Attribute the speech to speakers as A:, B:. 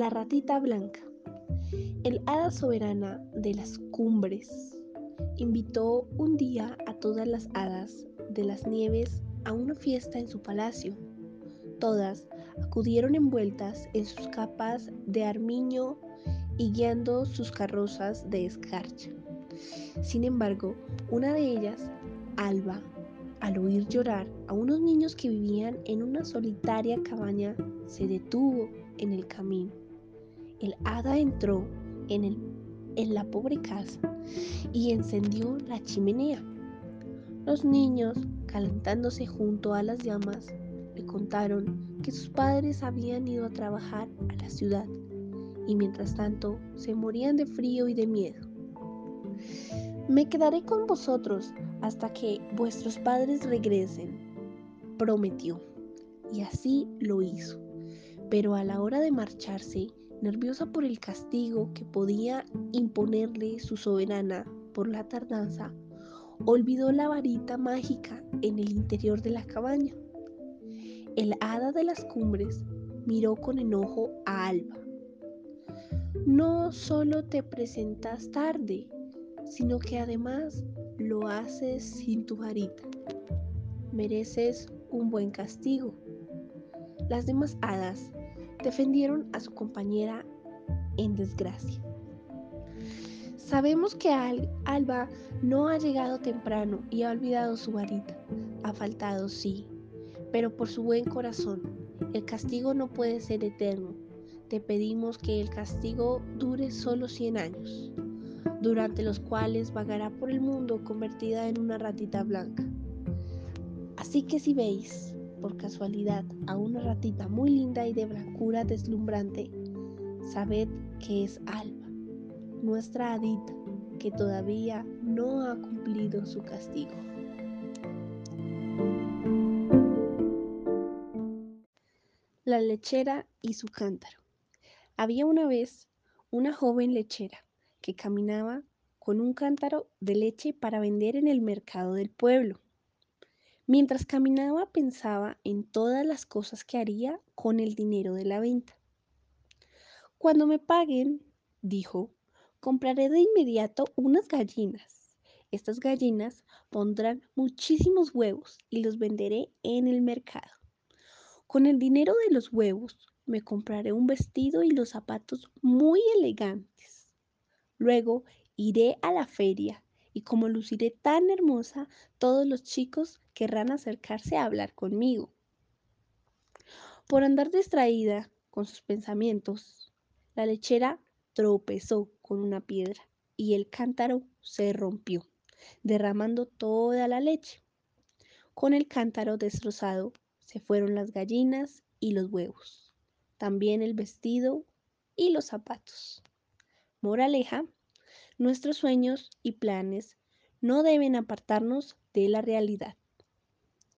A: La ratita blanca. El hada soberana de las cumbres invitó un día a todas las hadas de las nieves a una fiesta en su palacio. Todas acudieron envueltas en sus capas de armiño y guiando sus carrozas de escarcha. Sin embargo, una de ellas, Alba, al oír llorar a unos niños que vivían en una solitaria cabaña, se detuvo en el camino. El hada entró en, el, en la pobre casa y encendió la chimenea. Los niños, calentándose junto a las llamas, le contaron que sus padres habían ido a trabajar a la ciudad y mientras tanto se morían de frío y de miedo. Me quedaré con vosotros hasta que vuestros padres regresen, prometió. Y así lo hizo. Pero a la hora de marcharse, nerviosa por el castigo que podía imponerle su soberana por la tardanza, olvidó la varita mágica en el interior de la cabaña. El hada de las cumbres miró con enojo a Alba. No solo te presentas tarde, sino que además lo haces sin tu varita. Mereces un buen castigo. Las demás hadas defendieron a su compañera en desgracia. Sabemos que Alba no ha llegado temprano y ha olvidado su varita. Ha faltado, sí, pero por su buen corazón. El castigo no puede ser eterno. Te pedimos que el castigo dure solo 100 años durante los cuales vagará por el mundo convertida en una ratita blanca. Así que si veis, por casualidad, a una ratita muy linda y de blancura deslumbrante, sabed que es Alba, nuestra hadita, que todavía no ha cumplido su castigo. La lechera y su cántaro. Había una vez una joven lechera que caminaba con un cántaro de leche para vender en el mercado del pueblo. Mientras caminaba pensaba en todas las cosas que haría con el dinero de la venta. Cuando me paguen, dijo, compraré de inmediato unas gallinas. Estas gallinas pondrán muchísimos huevos y los venderé en el mercado. Con el dinero de los huevos me compraré un vestido y los zapatos muy elegantes. Luego iré a la feria y como luciré tan hermosa, todos los chicos querrán acercarse a hablar conmigo. Por andar distraída con sus pensamientos, la lechera tropezó con una piedra y el cántaro se rompió, derramando toda la leche. Con el cántaro destrozado se fueron las gallinas y los huevos, también el vestido y los zapatos. Moraleja, nuestros sueños y planes no deben apartarnos de la realidad.